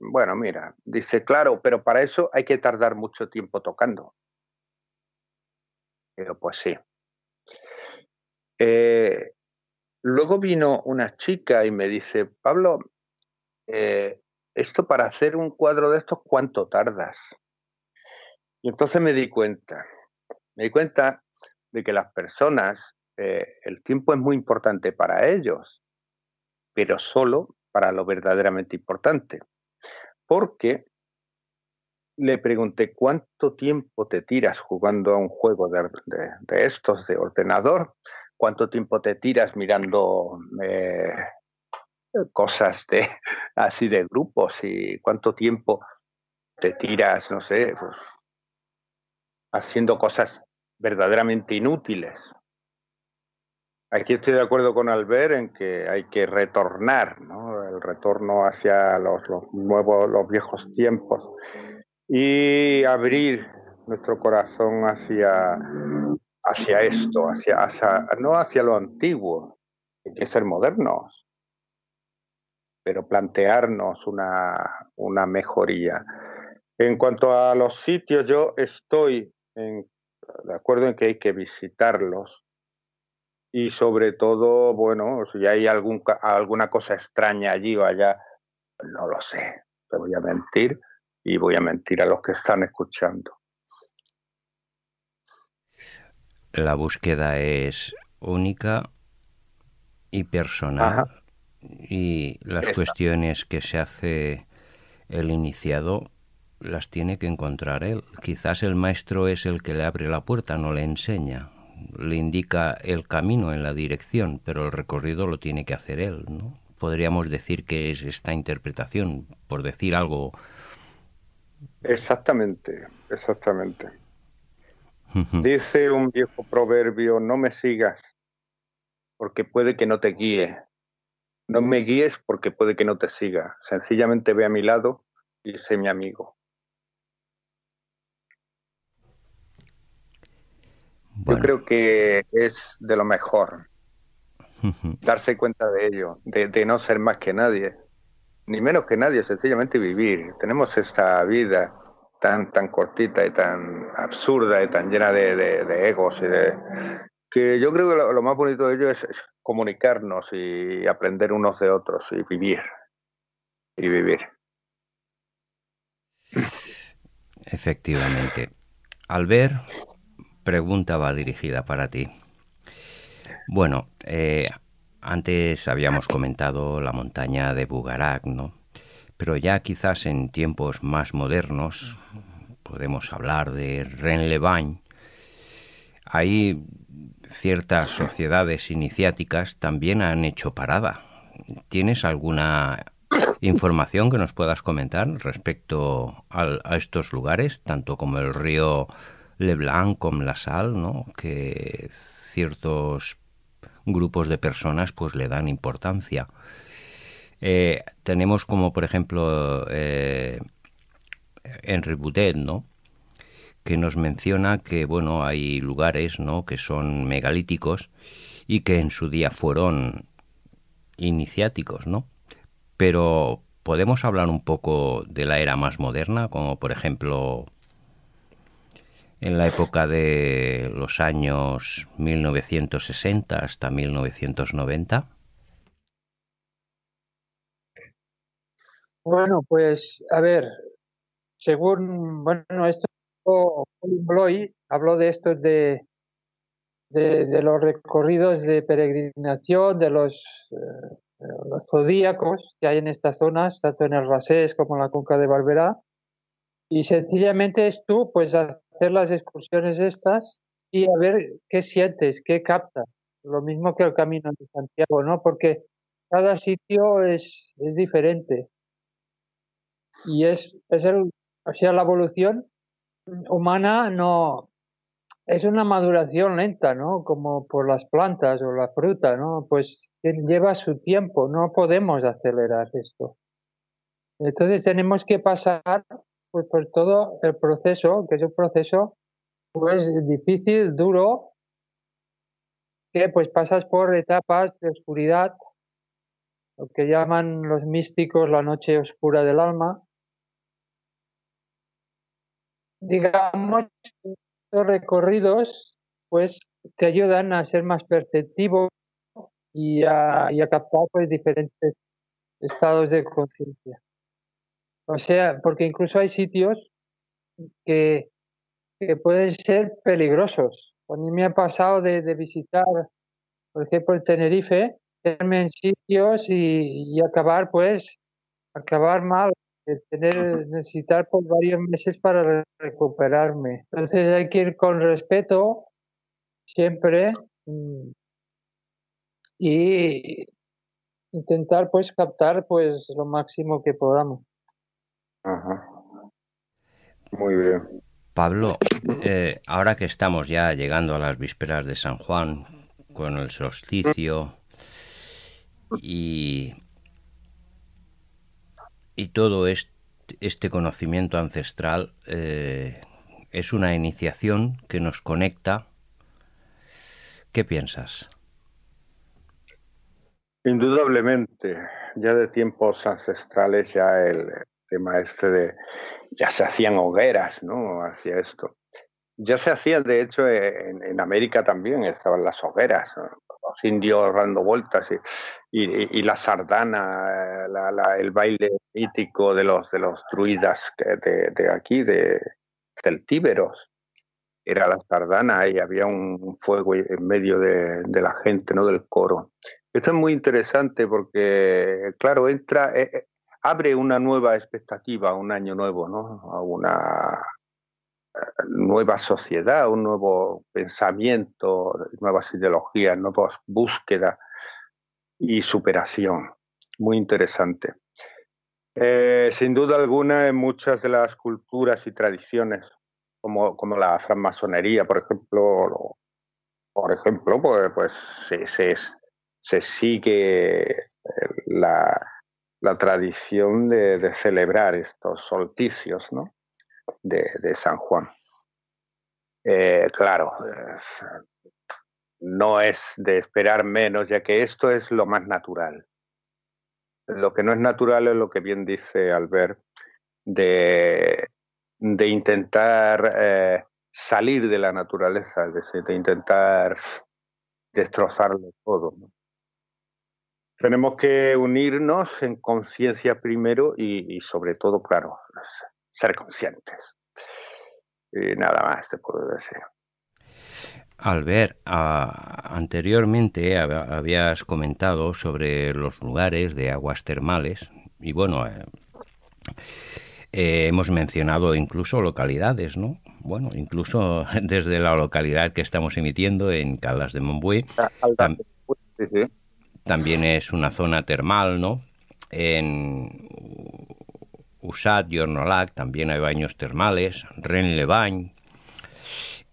bueno, mira, dice, claro, pero para eso hay que tardar mucho tiempo tocando. Digo, pues sí. Eh, luego vino una chica y me dice, Pablo, eh, esto para hacer un cuadro de estos, ¿cuánto tardas? Y entonces me di cuenta, me di cuenta de que las personas, eh, el tiempo es muy importante para ellos, pero solo para lo verdaderamente importante. Porque le pregunté cuánto tiempo te tiras jugando a un juego de, estos de ordenador, cuánto tiempo te tiras mirando eh, cosas de así de grupos y cuánto tiempo te tiras, no sé, pues, haciendo cosas verdaderamente inútiles. Aquí estoy de acuerdo con Albert en que hay que retornar. El retorno hacia los, nuevos, los viejos tiempos y abrir nuestro corazón hacia, hacia esto, hacia, hacia, no hacia lo antiguo, hay que ser modernos, pero plantearnos una, una mejoría. En cuanto a los sitios, yo estoy en, de acuerdo en que hay que visitarlos. Y sobre todo, bueno, si hay algún, alguna cosa extraña allí o allá, no lo sé, te voy a mentir, y voy a mentir a los que están escuchando. La búsqueda es única y personal y las cuestiones que se hace el iniciado las tiene que encontrar él. Quizás el maestro es el que le abre la puerta, no le enseña, le indica el camino en la dirección, pero el recorrido lo tiene que hacer él, ¿no? Podríamos decir que es esta interpretación, por decir algo Exactamente, exactamente. Dice un viejo proverbio, no me sigas porque puede que no te guíe. No me guíes porque puede que no te siga. Sencillamente ve a mi lado y sé mi amigo. Yo creo que es de lo mejor darse cuenta de ello, de, no ser más que nadie, ni menos que nadie, sencillamente vivir. Tenemos esta vida tan, tan cortita y tan absurda y tan llena de, egos y de que yo creo que lo, más bonito de ello es, comunicarnos y aprender unos de otros y vivir y vivir. Efectivamente. Albert, pregunta va dirigida para ti. Bueno, eh, antes habíamos comentado la montaña de Bugarak, ¿no? Pero ya quizás en tiempos más modernos podemos hablar de Renlevagne. Ahí ciertas sociedades iniciáticas también han hecho parada. ¿Tienes alguna información que nos puedas comentar respecto a estos lugares, tanto como el río Leblanc como la Sal, ¿no? que ciertos grupos de personas pues le dan importancia. Eh, tenemos como por ejemplo eh, Boutet, ¿no? que nos menciona que bueno hay lugares ¿no? que son megalíticos y que en su día fueron iniciáticos, ¿no? Pero podemos hablar un poco de la era más moderna, como por ejemplo en la época de los años 1960 hasta 1990? Bueno, pues a ver, según, bueno, esto, Bloy habló de estos de, de, los recorridos de peregrinación, de los, eh, zodíacos que hay en estas zonas, tanto en el Rasés como en la Cuenca de Barberá, y sencillamente es tú, pues, hacer las excursiones estas y a ver qué sientes, qué captas. Lo mismo que el camino de Santiago, ¿no? Porque cada sitio es, es diferente. Y es, es el, o sea, la evolución humana no es una maduración lenta, ¿no? Como por las plantas o la fruta, ¿no? Pues lleva su tiempo, no podemos acelerar esto. Entonces tenemos que pasar pues por todo el proceso, que es un proceso pues difícil, duro, que pues pasas por etapas de oscuridad, lo que llaman los místicos la noche oscura del alma. Digamos, los recorridos pues te ayudan a ser más perceptivo y a, y a captar pues diferentes estados de conciencia. O sea, porque incluso hay sitios que, que pueden ser peligrosos. A mí me ha pasado de, visitar, por ejemplo, el Tenerife, irme en sitios y, acabar, pues, acabar mal, tener, necesitar por varios meses para recuperarme. Entonces hay que ir con respeto siempre mm, y intentar pues captar pues lo máximo que podamos. Muy bien. Pablo, eh, ahora que estamos ya llegando a las vísperas de San Juan, con el solsticio y, y todo este, este conocimiento ancestral eh, es una iniciación que nos conecta. ¿Qué piensas? Indudablemente, ya de tiempos ancestrales ya el, tema este de, ya se hacían hogueras, ¿no? Hacia esto. Ya se hacía, de hecho, en, América también estaban las hogueras, los indios dando vueltas y, la sardana, el baile mítico de los, de los druidas de, aquí, de celtíberos. Era la sardana y había un fuego en medio de, la gente, ¿no? Del coro. Esto es muy interesante porque, claro, entra, eh, eh, abre una nueva expectativa, un año nuevo, ¿no? A una eh, nueva sociedad, un nuevo pensamiento, nuevas ideologías, nuevas búsquedas y superación. Muy interesante. Eh, sin duda alguna, en muchas de las culturas y tradiciones como, como la francmasonería, por ejemplo, por ejemplo, pues, pues se, sigue la, la tradición de, celebrar estos solsticios ¿no? de, San Juan. Eh, claro, no es de esperar menos, ya que esto es lo más natural. Lo que no es natural es lo que bien dice Albert, de, intentar eh, salir de la naturaleza, es decir, de intentar destrozarlo todo. Tenemos que unirnos en conciencia primero y, y, sobre todo, claro, ser conscientes. Y nada más te puedo decir. Albert, uh, anteriormente habías comentado sobre los lugares de aguas termales y bueno, eh, eh, hemos mencionado incluso localidades, ¿no? Bueno, incluso desde la localidad que estamos emitiendo en Caldas de Montbui, tam sí, sí. También es una zona termal, ¿no? En Usat y Ornolac también hay baños termales, Renlebañ,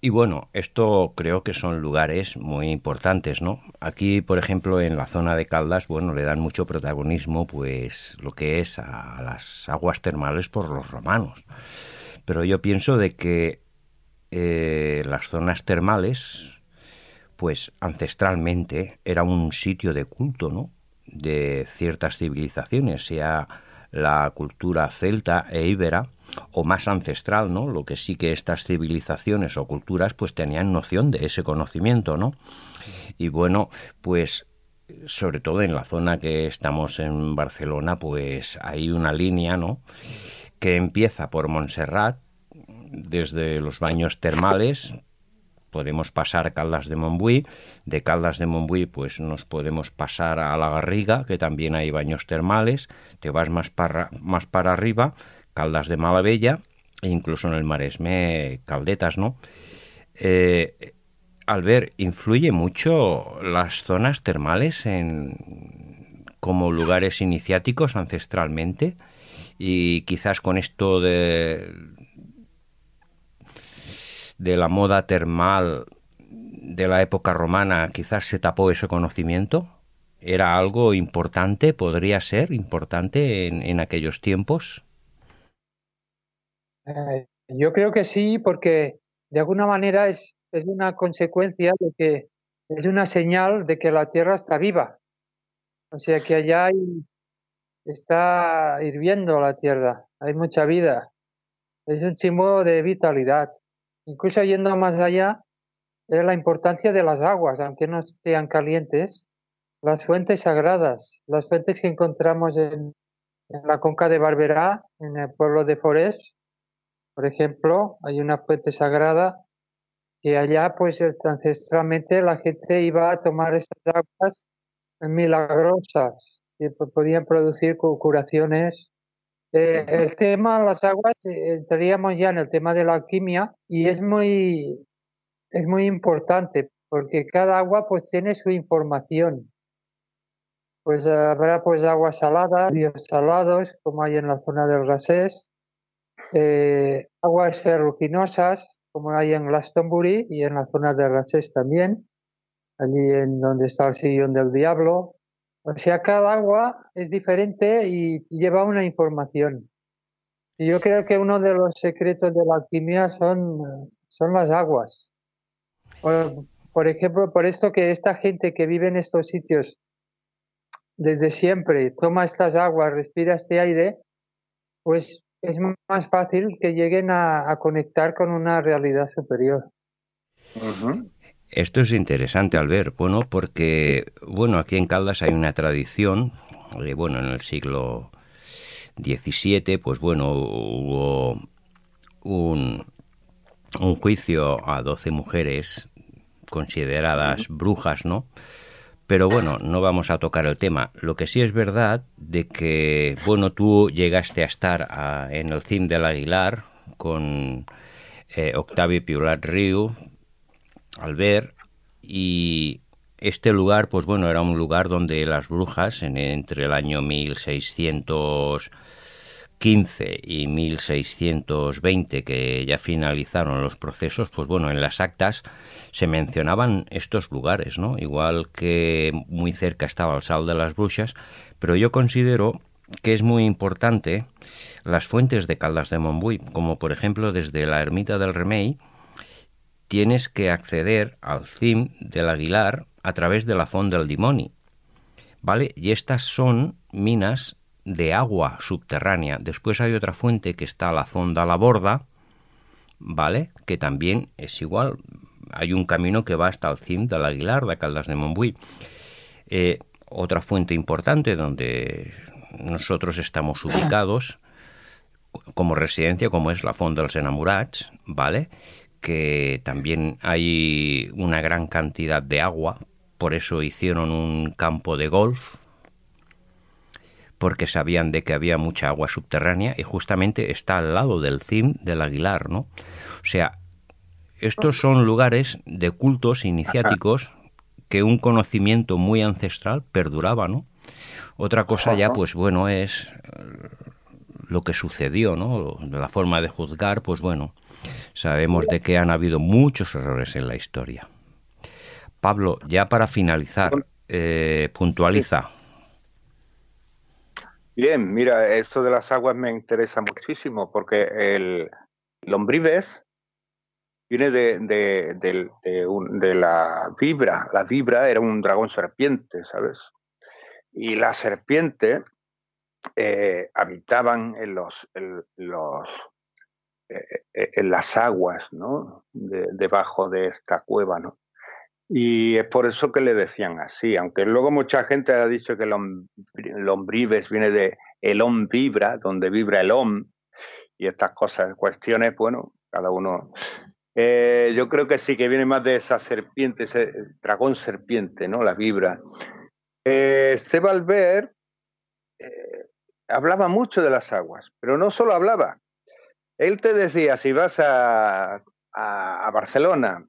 y bueno, esto creo que son lugares muy importantes, ¿no? Aquí, por ejemplo, en la zona de Caldas, bueno, le dan mucho protagonismo, pues, lo que es a las aguas termales por los romanos. Pero yo pienso de que eh, las zonas termales, pues, ancestralmente era un sitio de culto, ¿no? De ciertas civilizaciones, sea la cultura celta e íbera, o más ancestral, ¿no? Lo que sí que estas civilizaciones o culturas pues tenían noción de ese conocimiento, ¿no? Y bueno, pues sobre todo en la zona que estamos en Barcelona, pues hay una línea, ¿no? Que empieza por Montserrat, desde los baños termales, podemos pasar Caldas de Montbui, de Caldas de Montbui pues nos podemos pasar a La Garriga, que también hay baños termales, te vas más para, más para arriba, Caldas de Malavella e incluso en el Maresme Caldetas, ¿no? Eh, Albert, ¿influye mucho las zonas termales en, como lugares iniciáticos ancestralmente? Y quizás con esto de, de la moda termal de la época romana, quizás se tapó ese conocimiento. ¿Era algo importante? ¿Podría ser importante en, en aquellos tiempos? Eh, yo creo que sí, porque de alguna manera es, es una consecuencia de que es una señal de que la Tierra está viva. O sea que allá hay, está hirviendo la Tierra, hay mucha vida. Es un símbolo de vitalidad. Incluso yendo más allá, es la importancia de las aguas, aunque no sean calientes, las fuentes sagradas, las fuentes que encontramos en, en la conca de Barberá, en el pueblo de Forés, por ejemplo, hay una fuente sagrada que allá, pues ancestralmente la gente iba a tomar esas aguas milagrosas que podían producir curaciones. Eh, el tema, las aguas, eh, entraríamos ya en el tema de la alquimia y es muy, es muy importante porque cada agua pues tiene su información. Pues habrá pues aguas saladas, ríos salados, como hay en la zona del Gasés, eh, aguas ferruginosas, como hay en Glastonbury y en la zona de Raches también, allí en donde está el sillón del diablo. O sea, cada agua es diferente y lleva una información. Y yo creo que uno de los secretos de la alquimia son, son las aguas. Por, ejemplo, por esto que esta gente que vive en estos sitios desde siempre toma estas aguas, respira este aire, pues es más fácil que lleguen a, conectar con una realidad superior. Uh. Esto es interesante al ver, bueno, porque, bueno, aquí en Caldas hay una tradición, eh, bueno, en el siglo XVII, pues bueno, hubo un, un juicio a 12 mujeres consideradas brujas, ¿no? Pero bueno, no vamos a tocar el tema. Lo que sí es verdad de que, bueno, tú llegaste a estar a, en el CIM del Aguilar con eh, Octavio Piulat Riu, Albert, y este lugar, pues bueno, era un lugar donde las brujas, en, entre el año 1615 1515 y 1620, que ya finalizaron los procesos, pues bueno, en las actas se mencionaban estos lugares, ¿no? Igual que muy cerca estaba el Sal de las Brujas, pero yo considero que es muy importante las fuentes de Caldas de Montbui, como por ejemplo desde la ermita del Remey, tienes que acceder al CIM del Aguilar a través de la Fonda del Dimoni, ¿vale? Y estas son minas de agua subterránea. Después hay otra fuente que está a la Fonda la Borda, ¿vale? Que también es igual. Hay un camino que va hasta el CIM del Aguilar, de Caldas de Montbui. Eh, otra fuente importante donde nosotros estamos ubicados como residencia, como es la Fonda dels Enamorats, ¿vale? Que también hay una gran cantidad de agua, por eso hicieron un campo de golf, porque sabían de que había mucha agua subterránea y justamente está al lado del CIM del Aguilar, ¿no? O sea, estos son lugares de cultos iniciáticos que un conocimiento muy ancestral perduraba, ¿no? Otra cosa ya, pues bueno, es lo que sucedió, ¿no? La forma de juzgar, pues bueno, Sabemos de que han habido muchos errores en la historia. Pablo, ya para finalizar, eh, puntualiza. Bien, mira, esto de las aguas me interesa muchísimo porque el lombrives viene de, de, la vibra. La vibra era un dragón serpiente, ¿sabes? Y la serpiente eh, habitaban en los, en los en las aguas, ¿no? debajo de esta cueva, ¿no? Y es por eso que le decían así, aunque luego mucha gente ha dicho que lombrives viene de el om vibra, donde vibra el om, y estas cosas, cuestiones, bueno, cada uno. Eh, yo creo que sí, que viene más de esa serpiente, ese dragón serpiente, ¿no? La vibra. Eh, Esteban hablaba mucho de las aguas, pero no solo hablaba, él te decía, si vas a, Barcelona,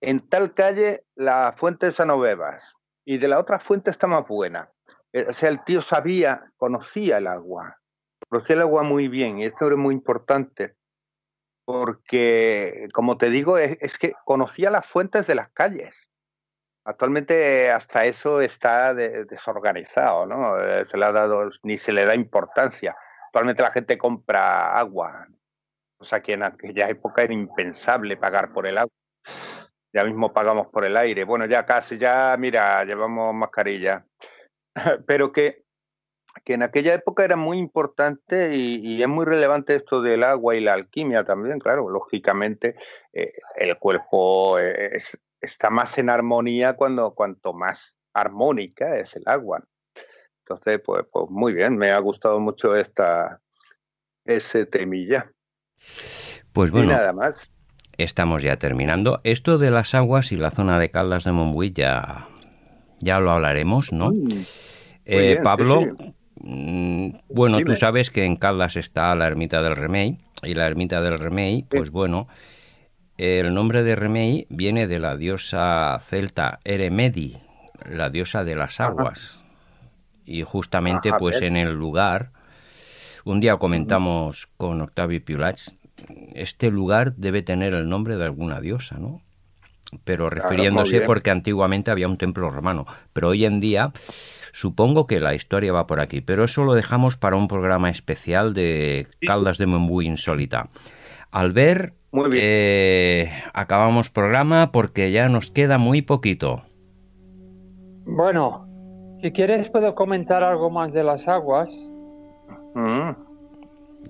en tal calle la fuente de Sanovevas y de la otra fuente está más buena. Eh, o sea, el tío sabía, conocía el agua, conocía el agua muy bien y esto era muy importante porque, como te digo, es, que conocía las fuentes de las calles. Actualmente hasta eso está desorganizado, ¿no? Eh, se le ha dado, ni se le da importancia. Actualmente la gente compra agua, o sea que en aquella época era impensable pagar por el agua. Ya mismo pagamos por el aire. Bueno, ya casi, ya, mira, llevamos mascarilla. Pero que, que en aquella época era muy importante y, es muy relevante esto del agua y la alquimia también, claro, lógicamente eh, el cuerpo está más en armonía cuando cuanto más armónica es el agua. Entonces, pues, pues muy bien, me ha gustado mucho esta ese temilla. Pues bueno, nada más. estamos ya terminando. Esto de las aguas y la zona de Caldas de Montbui ya, ya lo hablaremos, ¿no? Mm, eh, Pablo, mm, bueno, tú sabes que en Caldas está la ermita del Remey y la ermita del Remey, pues bueno, el nombre de Remey viene de la diosa celta Eremedi, la diosa de las aguas. Y justamente pues en el lugar, un día comentamos con Octavio Piulach, este lugar debe tener el nombre de alguna diosa, ¿no? Pero refiriéndose porque antiguamente había un templo romano, pero hoy en día supongo que la historia va por aquí, pero eso lo dejamos para un programa especial de Caldas de Montbui insólita. Al ver, eh, acabamos programa porque ya nos queda muy poquito. Bueno, si quieres puedo comentar algo más de las aguas. Mm.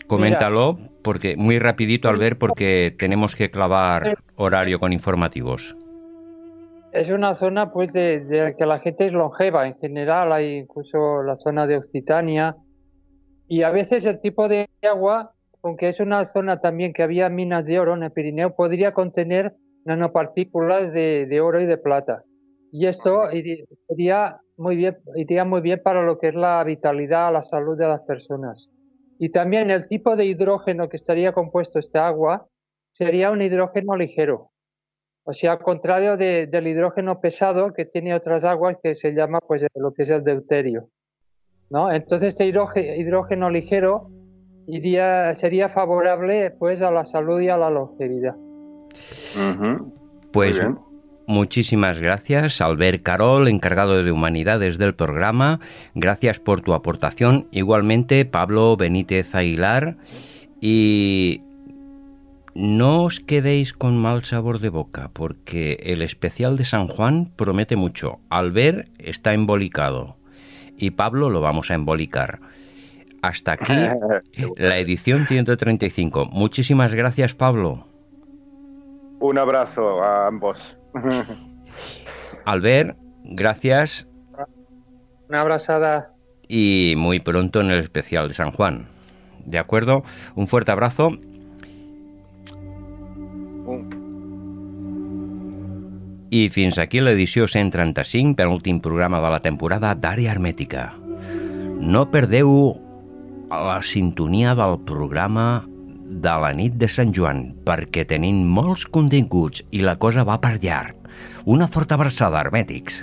Coméntalo, porque muy rapidito al ver, porque tenemos que clavar horario con informativos. Es una zona pues de, que la gente es longeva en general, hay incluso la zona de Occitania y a veces el tipo de agua, aunque es una zona también que había minas de oro en el Pirineo, podría contener nanopartículas de, de oro y de plata. Y esto iría muy bien, iría muy bien para lo que es la vitalidad, la salud de las personas. Y también el tipo de hidrógeno que estaría compuesto esta agua sería un hidrógeno ligero. O sea, al contrario del hidrógeno pesado que tiene otras aguas que se llama pues lo que es el deuterio. ¿no? Entonces este hidrógeno, ligero iría, sería favorable pues a la salud y a la longevidad. Ujú. Pues Muy bien. Muchísimas gracias, Albert Carol, encargado de humanidades del programa. Gracias por tu aportación. Igualmente, Pablo Benítez Aguilar. Y no os quedéis con mal sabor de boca, porque el especial de San Juan promete mucho. Albert está embolicado y Pablo lo vamos a embolicar. Hasta aquí la edición 135. Muchísimas gracias, Pablo. Un abrazo a ambos. Albert, gracias Una abrazada. y muy pronto en el especial de San Juan. ¿De acuerdo? Un fuerte abrazo. I fins aquí l'edició 135, penúltim programa de la temporada d'Àrea Hermètica. No perdeu la sintonia del programa de la nit de Sant Joan, perquè tenim molts continguts i la cosa va per llarg. Una forta abraçada, hermètics.